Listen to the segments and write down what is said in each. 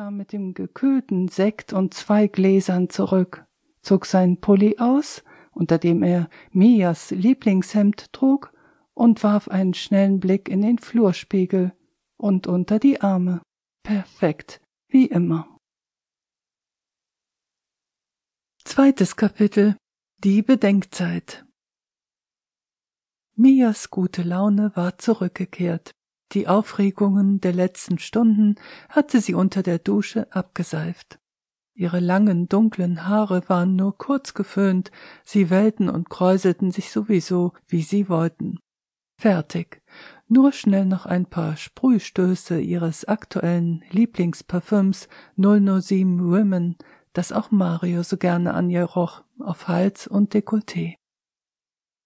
kam mit dem gekühlten Sekt und zwei Gläsern zurück, zog seinen Pulli aus, unter dem er Mias Lieblingshemd trug, und warf einen schnellen Blick in den Flurspiegel und unter die Arme. Perfekt, wie immer. Zweites Kapitel Die Bedenkzeit Mias gute Laune war zurückgekehrt. Die Aufregungen der letzten Stunden hatte sie unter der Dusche abgeseift. Ihre langen, dunklen Haare waren nur kurz geföhnt, sie wellten und kräuselten sich sowieso, wie sie wollten. Fertig. Nur schnell noch ein paar Sprühstöße ihres aktuellen Lieblingsparfüms 007 Women, das auch Mario so gerne an ihr roch, auf Hals und Dekolleté.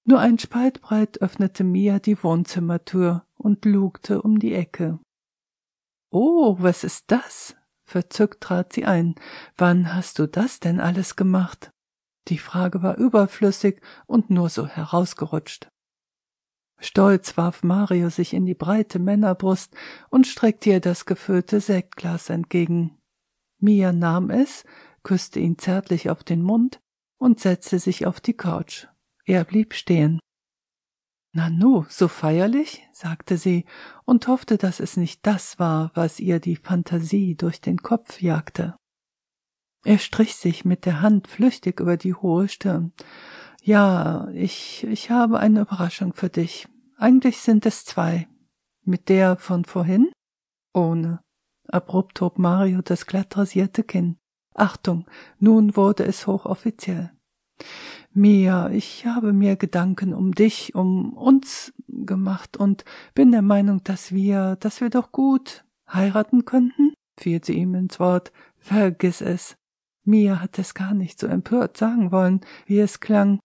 Nur ein Spalt breit öffnete Mia die Wohnzimmertür und lugte um die Ecke. Oh, was ist das? Verzückt trat sie ein. Wann hast du das denn alles gemacht? Die Frage war überflüssig und nur so herausgerutscht. Stolz warf Mario sich in die breite Männerbrust und streckte ihr das gefüllte Sektglas entgegen. Mia nahm es, küsste ihn zärtlich auf den Mund und setzte sich auf die Couch. Er blieb stehen. Nanu, so feierlich? sagte sie und hoffte, dass es nicht das war, was ihr die Fantasie durch den Kopf jagte. Er strich sich mit der Hand flüchtig über die hohe Stirn. Ja, ich, ich habe eine Überraschung für dich. Eigentlich sind es zwei. Mit der von vorhin? Ohne. Abrupt hob Mario das glatt rasierte Kinn. Achtung, nun wurde es hochoffiziell. Mia, ich habe mir Gedanken um dich, um uns gemacht und bin der Meinung, dass wir, dass wir doch gut heiraten könnten, fiel sie ihm ins Wort. Vergiss es. Mia hat es gar nicht so empört sagen wollen, wie es klang,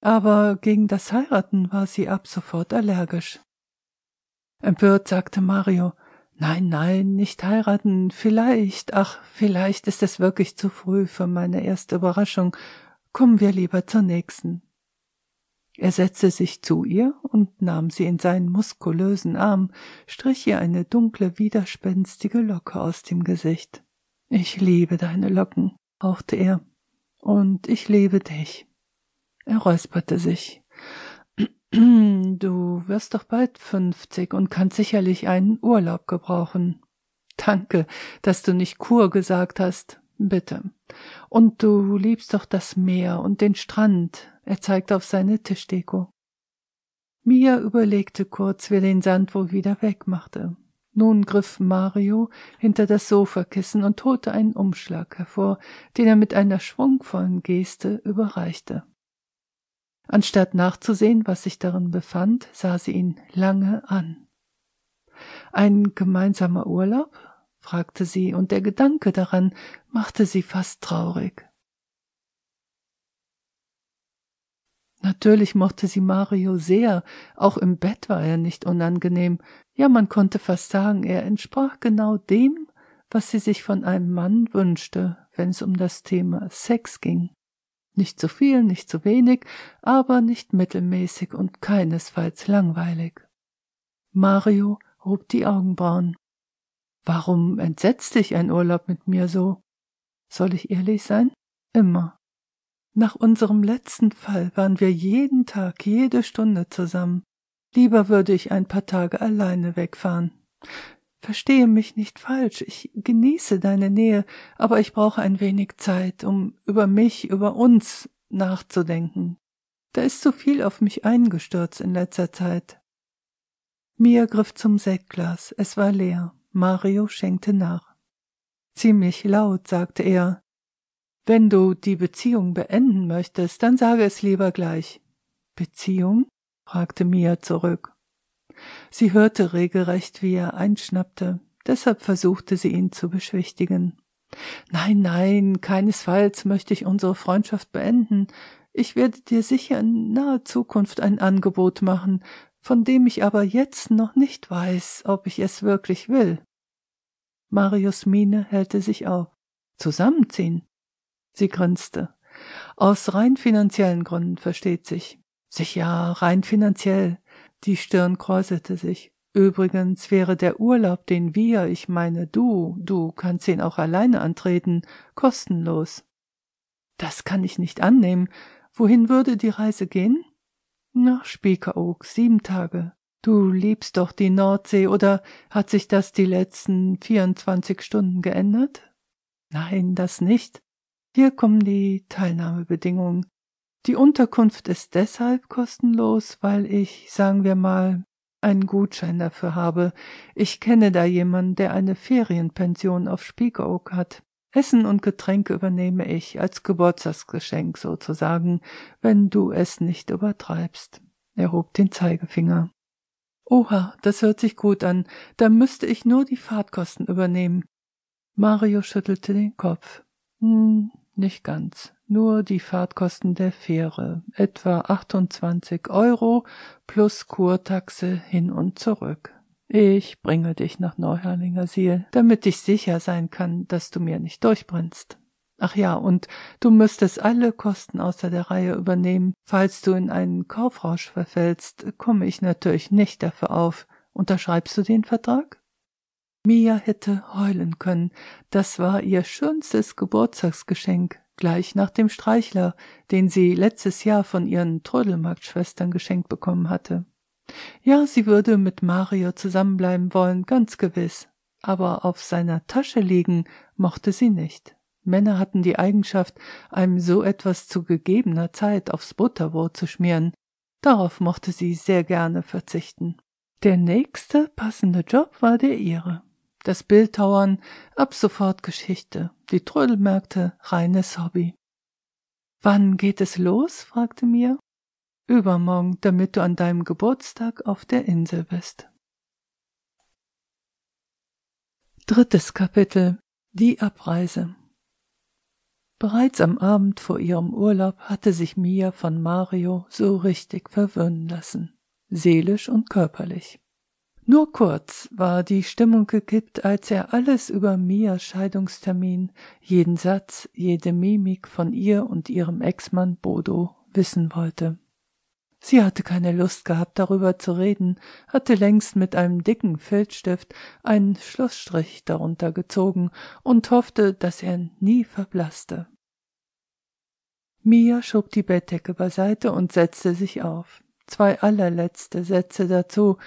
aber gegen das Heiraten war sie ab sofort allergisch. Empört sagte Mario, Nein, nein, nicht heiraten, vielleicht, ach, vielleicht ist es wirklich zu früh für meine erste Überraschung, Kommen wir lieber zur nächsten. Er setzte sich zu ihr und nahm sie in seinen muskulösen Arm, strich ihr eine dunkle, widerspenstige Locke aus dem Gesicht. Ich liebe deine Locken, hauchte er, und ich liebe dich. Er räusperte sich. Du wirst doch bald fünfzig und kannst sicherlich einen Urlaub gebrauchen. Danke, dass du nicht Kur gesagt hast. Bitte. Und du liebst doch das Meer und den Strand. Er zeigte auf seine Tischdeko. Mia überlegte kurz, wer den Sand wohl wieder wegmachte. Nun griff Mario hinter das Sofakissen und holte einen Umschlag hervor, den er mit einer schwungvollen Geste überreichte. Anstatt nachzusehen, was sich darin befand, sah sie ihn lange an. Ein gemeinsamer Urlaub? Fragte sie, und der Gedanke daran machte sie fast traurig. Natürlich mochte sie Mario sehr, auch im Bett war er nicht unangenehm, ja man konnte fast sagen, er entsprach genau dem, was sie sich von einem Mann wünschte, wenn es um das Thema Sex ging. Nicht zu viel, nicht zu wenig, aber nicht mittelmäßig und keinesfalls langweilig. Mario hob die Augenbrauen. Warum entsetzt dich ein Urlaub mit mir so? Soll ich ehrlich sein? Immer. Nach unserem letzten Fall waren wir jeden Tag, jede Stunde zusammen. Lieber würde ich ein paar Tage alleine wegfahren. Verstehe mich nicht falsch, ich genieße deine Nähe, aber ich brauche ein wenig Zeit, um über mich, über uns nachzudenken. Da ist so viel auf mich eingestürzt in letzter Zeit. Mia griff zum Sektglas, es war leer. Mario schenkte nach. Ziemlich laut, sagte er. Wenn du die Beziehung beenden möchtest, dann sage es lieber gleich. Beziehung? fragte Mia zurück. Sie hörte regelrecht, wie er einschnappte, deshalb versuchte sie ihn zu beschwichtigen. Nein, nein, keinesfalls möchte ich unsere Freundschaft beenden. Ich werde dir sicher in naher Zukunft ein Angebot machen, von dem ich aber jetzt noch nicht weiß, ob ich es wirklich will. Marius Miene hellte sich auf. Zusammenziehen? Sie grinste. Aus rein finanziellen Gründen, versteht sich. Sicher, rein finanziell. Die Stirn kräuselte sich. Übrigens wäre der Urlaub, den wir, ich meine du, du kannst ihn auch alleine antreten, kostenlos. Das kann ich nicht annehmen. Wohin würde die Reise gehen? Nach Spiekeroog, sieben Tage. Du liebst doch die Nordsee, oder hat sich das die letzten vierundzwanzig Stunden geändert? Nein, das nicht. Hier kommen die Teilnahmebedingungen. Die Unterkunft ist deshalb kostenlos, weil ich, sagen wir mal, einen Gutschein dafür habe. Ich kenne da jemanden, der eine Ferienpension auf Spiekeroog hat. Essen und Getränke übernehme ich als Geburtstagsgeschenk sozusagen, wenn du es nicht übertreibst. Er hob den Zeigefinger. Oha, das hört sich gut an. Da müsste ich nur die Fahrtkosten übernehmen. Mario schüttelte den Kopf. Hm, nicht ganz. Nur die Fahrtkosten der Fähre. Etwa 28 Euro plus Kurtaxe hin und zurück. Ich bringe dich nach Neuherlinger Siel, damit ich sicher sein kann, dass du mir nicht durchbrennst. Ach ja, und du müsstest alle Kosten außer der Reihe übernehmen. Falls du in einen Kaufrausch verfällst, komme ich natürlich nicht dafür auf. Unterschreibst du den Vertrag? Mia hätte heulen können. Das war ihr schönstes Geburtstagsgeschenk, gleich nach dem Streichler, den sie letztes Jahr von ihren Trödelmarktschwestern geschenkt bekommen hatte. Ja, sie würde mit Mario zusammenbleiben wollen, ganz gewiss. Aber auf seiner Tasche liegen mochte sie nicht. Männer hatten die Eigenschaft, einem so etwas zu gegebener Zeit aufs Butterbrot zu schmieren. Darauf mochte sie sehr gerne verzichten. Der nächste passende Job war der ihre. Das Bildhauern ab sofort Geschichte, die Trödelmärkte reines Hobby. Wann geht es los? fragte Mia. Übermorgen, damit du an deinem Geburtstag auf der Insel bist. Drittes Kapitel Die Abreise Bereits am Abend vor ihrem Urlaub hatte sich Mia von Mario so richtig verwöhnen lassen, seelisch und körperlich. Nur kurz war die Stimmung gekippt, als er alles über Mias Scheidungstermin, jeden Satz, jede Mimik von ihr und ihrem Ex-Mann Bodo wissen wollte. Sie hatte keine Lust gehabt, darüber zu reden, hatte längst mit einem dicken Filzstift einen Schlussstrich darunter gezogen und hoffte, dass er nie verblasste. Mia schob die Bettdecke beiseite und setzte sich auf. Zwei allerletzte Sätze dazu.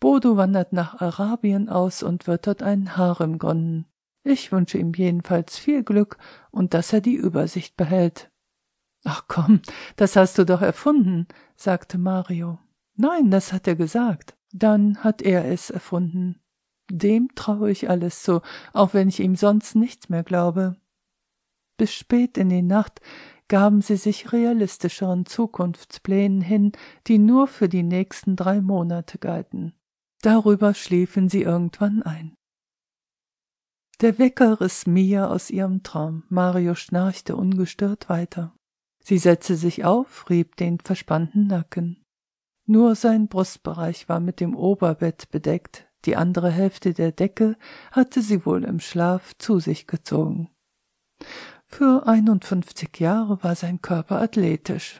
Bodo wandert nach Arabien aus und wird dort einen Harem gründen. Ich wünsche ihm jedenfalls viel Glück und dass er die Übersicht behält. Ach komm, das hast du doch erfunden, sagte Mario. Nein, das hat er gesagt. Dann hat er es erfunden. Dem traue ich alles zu, auch wenn ich ihm sonst nichts mehr glaube. Bis spät in die Nacht gaben sie sich realistischeren Zukunftsplänen hin, die nur für die nächsten drei Monate galten. Darüber schliefen sie irgendwann ein. Der Wecker riss Mia aus ihrem Traum. Mario schnarchte ungestört weiter. Sie setzte sich auf, rieb den verspannten Nacken. Nur sein Brustbereich war mit dem Oberbett bedeckt, die andere Hälfte der Decke hatte sie wohl im Schlaf zu sich gezogen. Für einundfünfzig Jahre war sein Körper athletisch.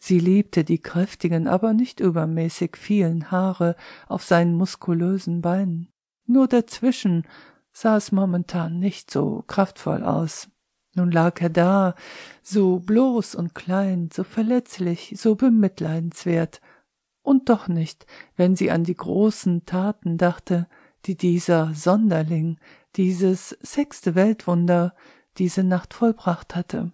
Sie liebte die kräftigen, aber nicht übermäßig vielen Haare auf seinen muskulösen Beinen. Nur dazwischen sah es momentan nicht so kraftvoll aus. Nun lag er da, so bloß und klein, so verletzlich, so bemitleidenswert, und doch nicht, wenn sie an die großen Taten dachte, die dieser Sonderling, dieses sechste Weltwunder, diese Nacht vollbracht hatte.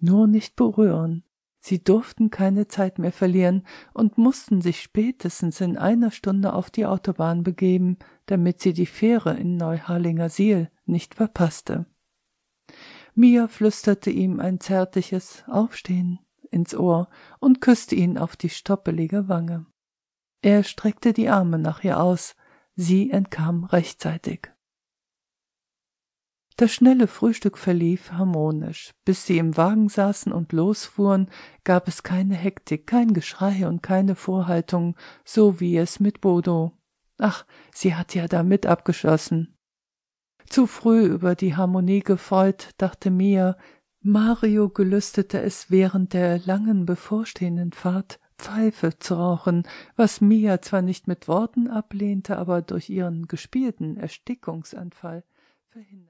Nur nicht berühren. Sie durften keine Zeit mehr verlieren und mussten sich spätestens in einer Stunde auf die Autobahn begeben, damit sie die Fähre in Neuharlinger Siel nicht verpasste. Mia flüsterte ihm ein zärtliches Aufstehen ins Ohr und küsste ihn auf die stoppelige Wange. Er streckte die Arme nach ihr aus, sie entkam rechtzeitig. Das schnelle Frühstück verlief harmonisch. Bis sie im Wagen saßen und losfuhren, gab es keine Hektik, kein Geschrei und keine Vorhaltung, so wie es mit Bodo. Ach, sie hat ja damit abgeschlossen. Zu früh über die Harmonie gefreut, dachte Mia. Mario gelüstete es während der langen bevorstehenden Fahrt, Pfeife zu rauchen, was Mia zwar nicht mit Worten ablehnte, aber durch ihren gespielten Erstickungsanfall verhinderte.